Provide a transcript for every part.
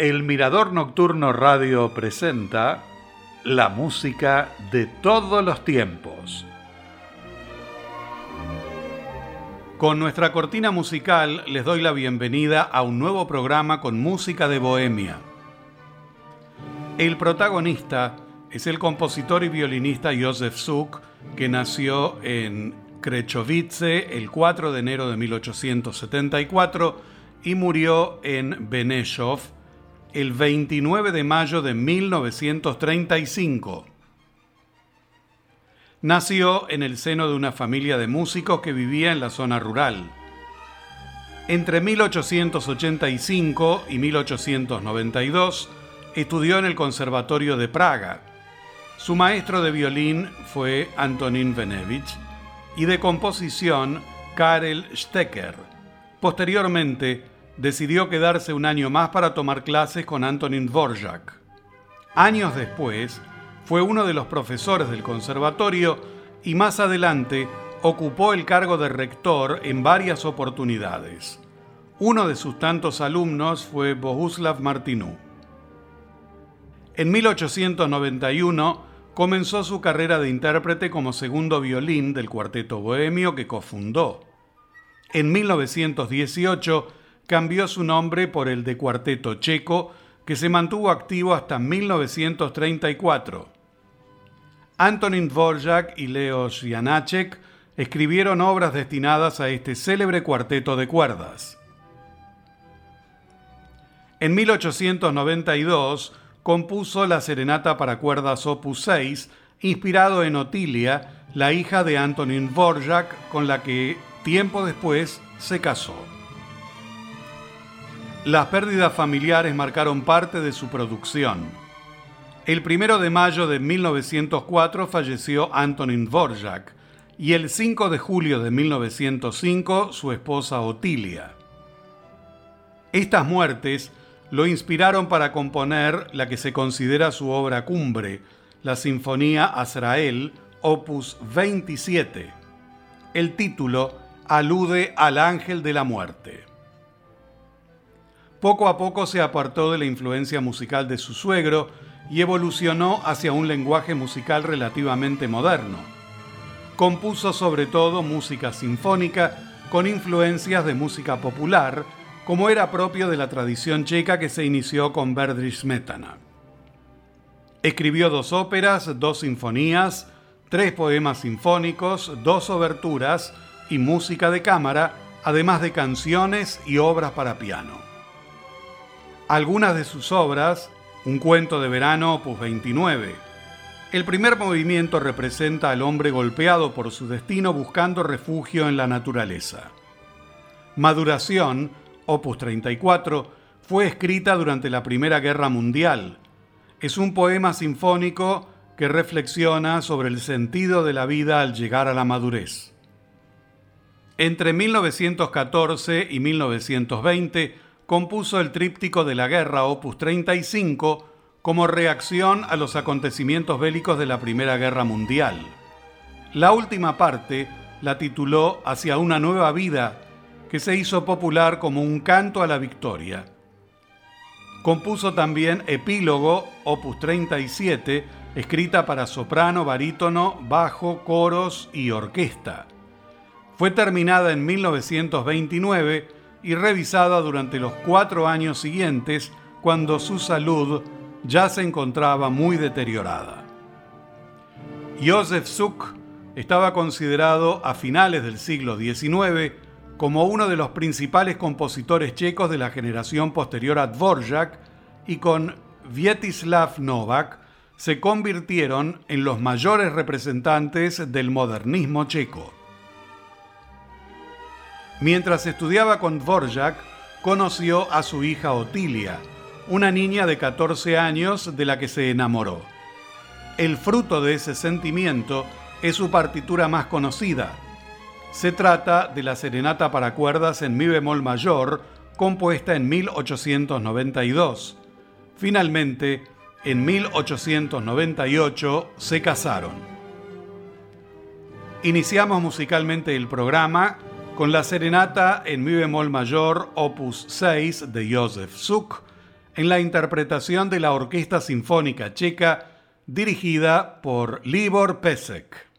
El Mirador Nocturno Radio presenta la música de todos los tiempos. Con nuestra cortina musical les doy la bienvenida a un nuevo programa con música de Bohemia. El protagonista es el compositor y violinista Josef Suk, que nació en Krechovice el 4 de enero de 1874 y murió en Benešov el 29 de mayo de 1935. Nació en el seno de una familia de músicos que vivía en la zona rural. Entre 1885 y 1892 estudió en el Conservatorio de Praga. Su maestro de violín fue Antonín Venevich y de composición Karel Stecker. Posteriormente, decidió quedarse un año más para tomar clases con Antonin Dvorak. Años después, fue uno de los profesores del conservatorio y más adelante ocupó el cargo de rector en varias oportunidades. Uno de sus tantos alumnos fue Bohuslav Martinú. En 1891 comenzó su carrera de intérprete como segundo violín del cuarteto bohemio que cofundó. En 1918 cambió su nombre por el de Cuarteto Checo, que se mantuvo activo hasta 1934. Antonin Dvorak y Leo Janacek escribieron obras destinadas a este célebre cuarteto de cuerdas. En 1892 compuso la Serenata para cuerdas Opus 6, inspirado en Otilia, la hija de Antonin Dvorak, con la que tiempo después se casó. Las pérdidas familiares marcaron parte de su producción. El primero de mayo de 1904 falleció Antonin Dvorak y el 5 de julio de 1905 su esposa Otilia. Estas muertes lo inspiraron para componer la que se considera su obra cumbre, la Sinfonía Azrael, opus 27. El título alude al ángel de la muerte. Poco a poco se apartó de la influencia musical de su suegro y evolucionó hacia un lenguaje musical relativamente moderno. Compuso sobre todo música sinfónica con influencias de música popular, como era propio de la tradición checa que se inició con Verdrich Smetana. Escribió dos óperas, dos sinfonías, tres poemas sinfónicos, dos oberturas y música de cámara, además de canciones y obras para piano. Algunas de sus obras, Un cuento de verano, opus 29. El primer movimiento representa al hombre golpeado por su destino buscando refugio en la naturaleza. Maduración, opus 34, fue escrita durante la Primera Guerra Mundial. Es un poema sinfónico que reflexiona sobre el sentido de la vida al llegar a la madurez. Entre 1914 y 1920, compuso el tríptico de la guerra opus 35 como reacción a los acontecimientos bélicos de la Primera Guerra Mundial. La última parte la tituló Hacia una nueva vida, que se hizo popular como un canto a la victoria. Compuso también Epílogo, opus 37, escrita para soprano, barítono, bajo, coros y orquesta. Fue terminada en 1929 y revisada durante los cuatro años siguientes cuando su salud ya se encontraba muy deteriorada. Josef Suk estaba considerado a finales del siglo XIX como uno de los principales compositores checos de la generación posterior a Dvorak y con Vietislav Novak se convirtieron en los mayores representantes del modernismo checo. Mientras estudiaba con Dvorak, conoció a su hija Otilia, una niña de 14 años de la que se enamoró. El fruto de ese sentimiento es su partitura más conocida. Se trata de la Serenata para cuerdas en Mi bemol mayor, compuesta en 1892. Finalmente, en 1898 se casaron. Iniciamos musicalmente el programa con la serenata en mi bemol mayor, opus 6 de Joseph Suk, en la interpretación de la Orquesta Sinfónica Checa dirigida por Libor Pesek.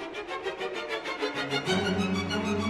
Thank you.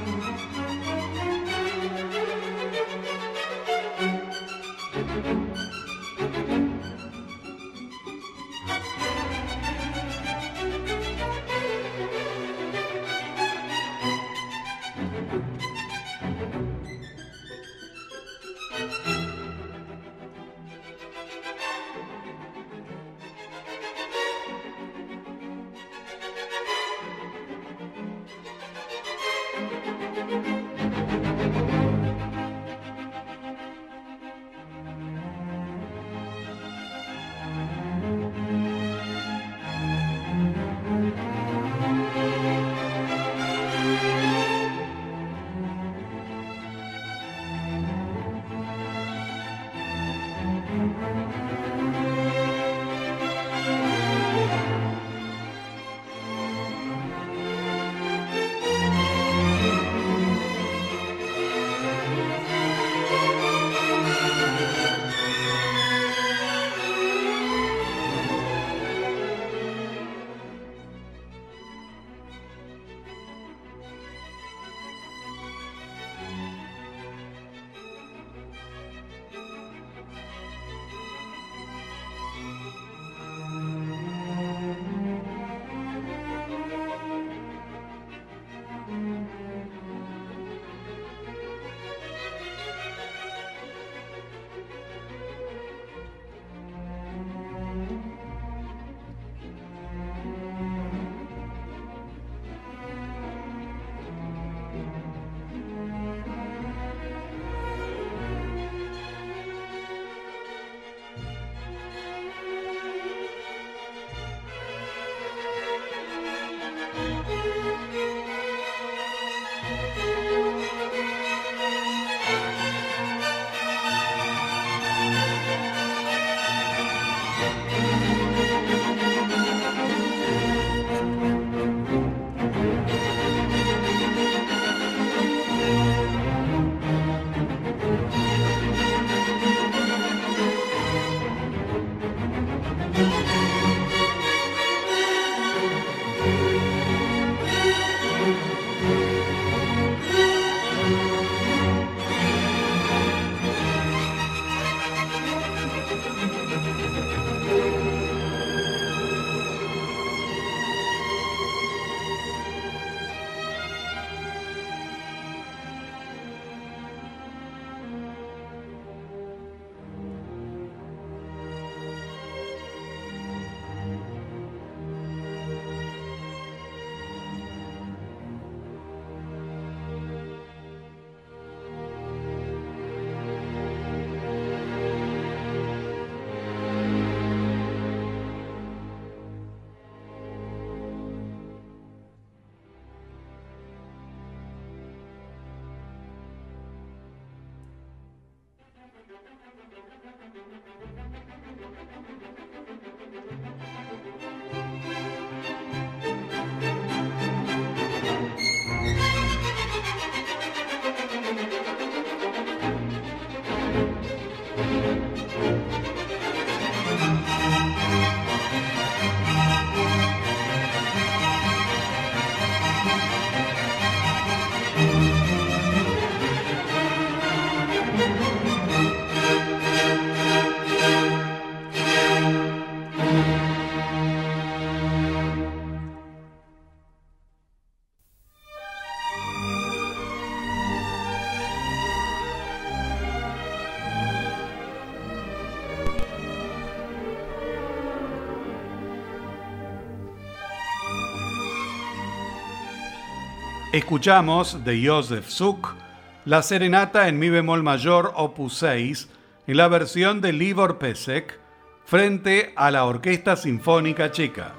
Escuchamos de Josef Suk la serenata en mi bemol mayor opus 6 en la versión de Libor Pesek frente a la Orquesta Sinfónica Checa.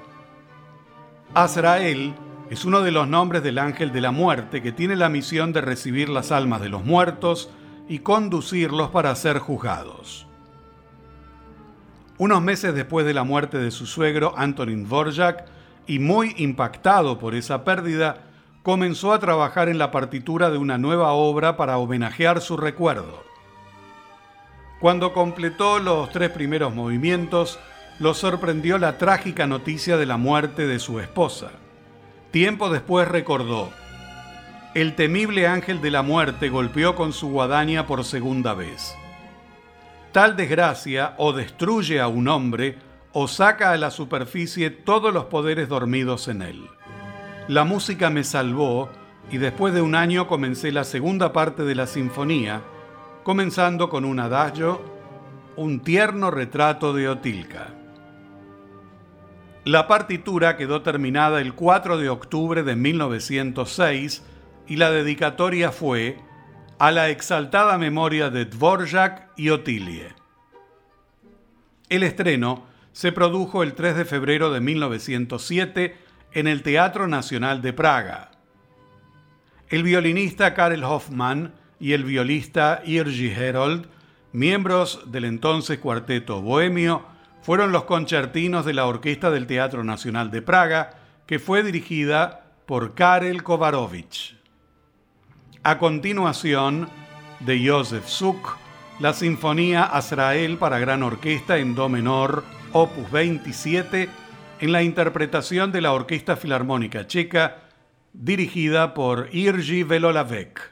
Azrael es uno de los nombres del ángel de la muerte que tiene la misión de recibir las almas de los muertos y conducirlos para ser juzgados. Unos meses después de la muerte de su suegro Antonin Dvorak y muy impactado por esa pérdida, comenzó a trabajar en la partitura de una nueva obra para homenajear su recuerdo. Cuando completó los tres primeros movimientos, lo sorprendió la trágica noticia de la muerte de su esposa. Tiempo después recordó, el temible ángel de la muerte golpeó con su guadaña por segunda vez. Tal desgracia o destruye a un hombre o saca a la superficie todos los poderes dormidos en él. La música me salvó y después de un año comencé la segunda parte de la sinfonía, comenzando con un adagio, un tierno retrato de Otilka. La partitura quedó terminada el 4 de octubre de 1906 y la dedicatoria fue a la exaltada memoria de Dvorak y Otilie. El estreno se produjo el 3 de febrero de 1907 en el Teatro Nacional de Praga. El violinista Karel Hoffmann y el violista Irgi Herold, miembros del entonces cuarteto bohemio, fueron los concertinos de la Orquesta del Teatro Nacional de Praga, que fue dirigida por Karel Kovarovich. A continuación, de Josef Suk, la Sinfonía Azrael para gran orquesta en Do menor, opus 27, en la interpretación de la Orquesta Filarmónica Checa, dirigida por Irgi Velolavec.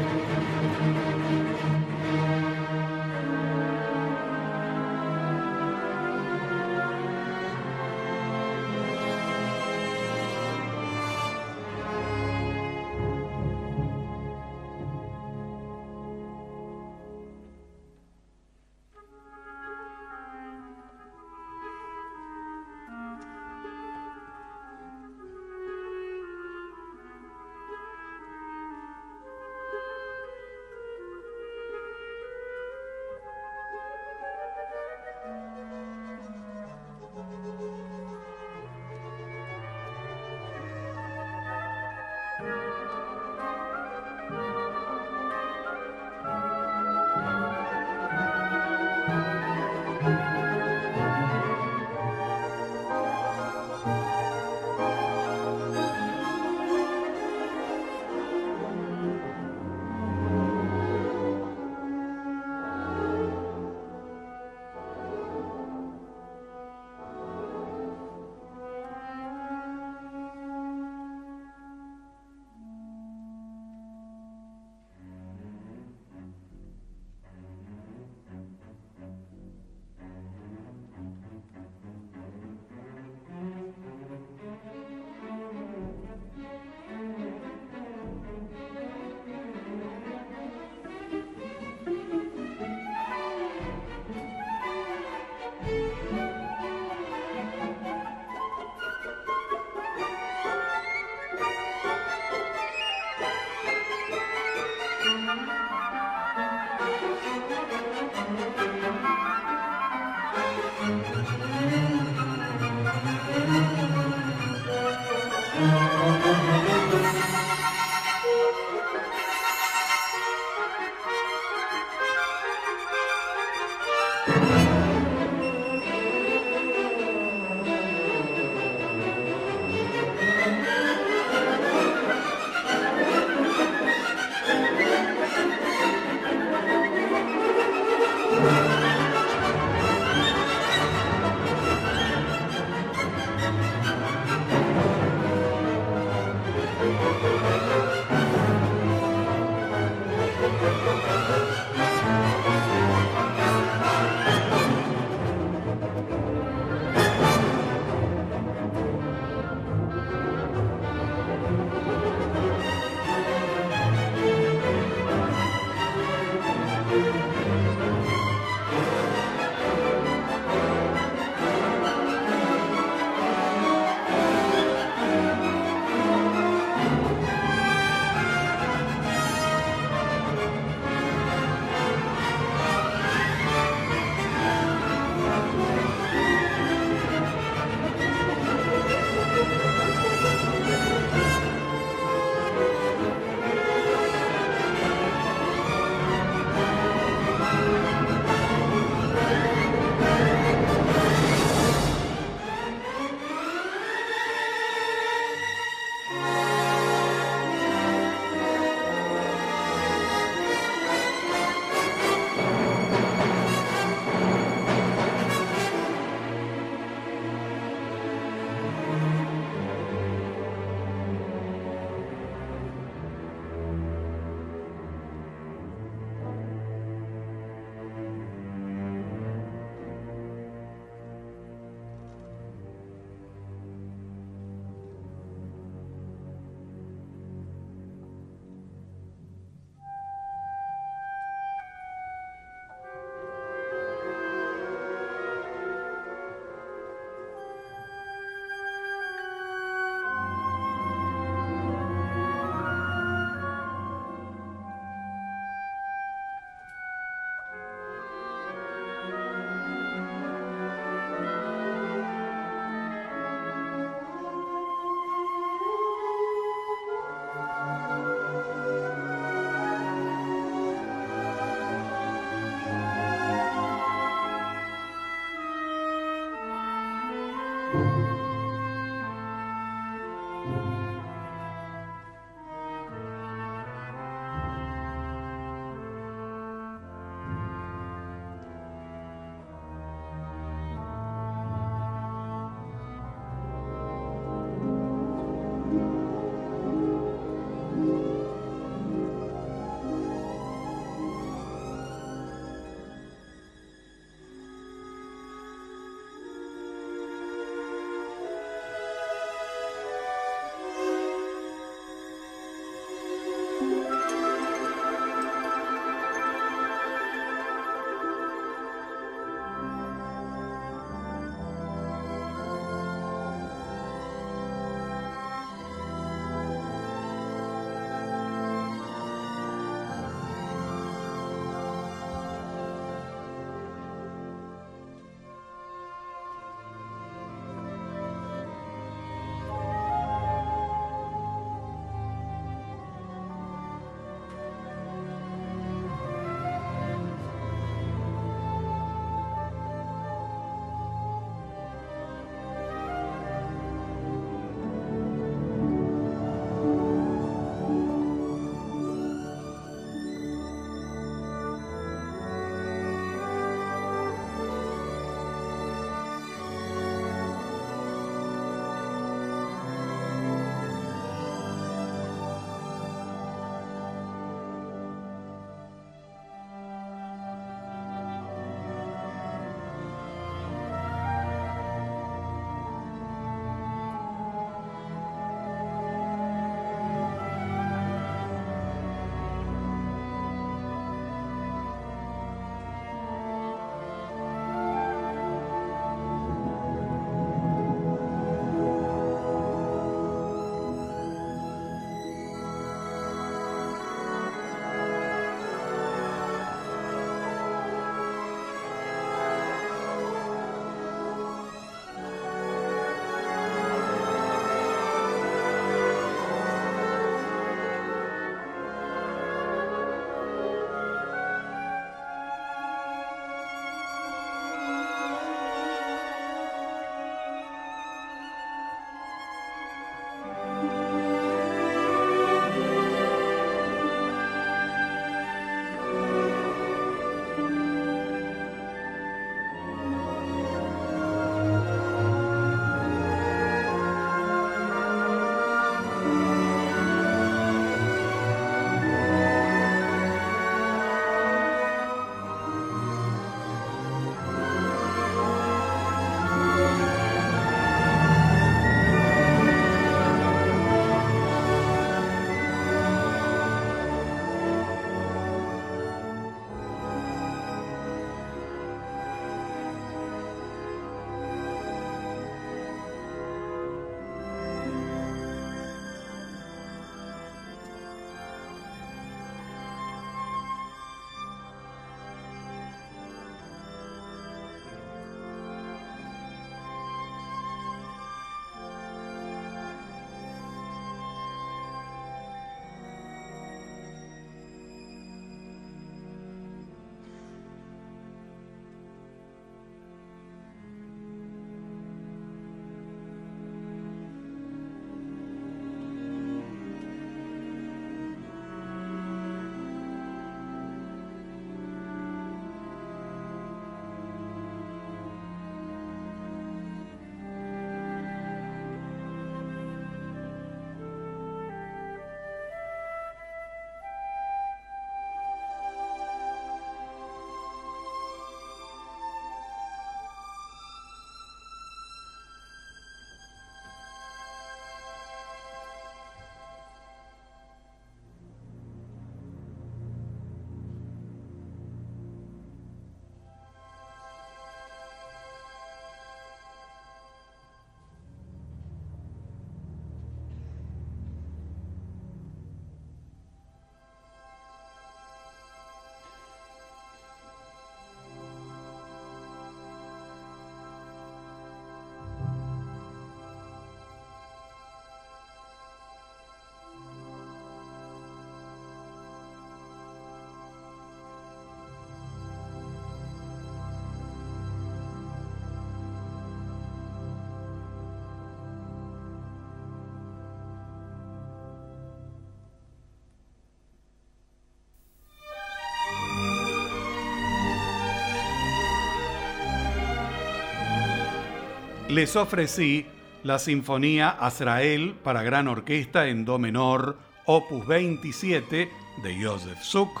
Les ofrecí la Sinfonía Azrael para gran orquesta en Do menor, opus 27 de Josef Suk,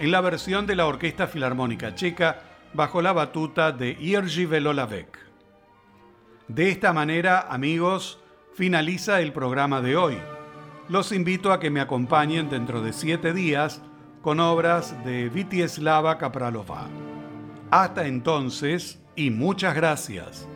en la versión de la Orquesta Filarmónica Checa bajo la batuta de Jerzy Velolavec. De esta manera, amigos, finaliza el programa de hoy. Los invito a que me acompañen dentro de siete días con obras de Vitieslava Kapralova. Hasta entonces y muchas gracias.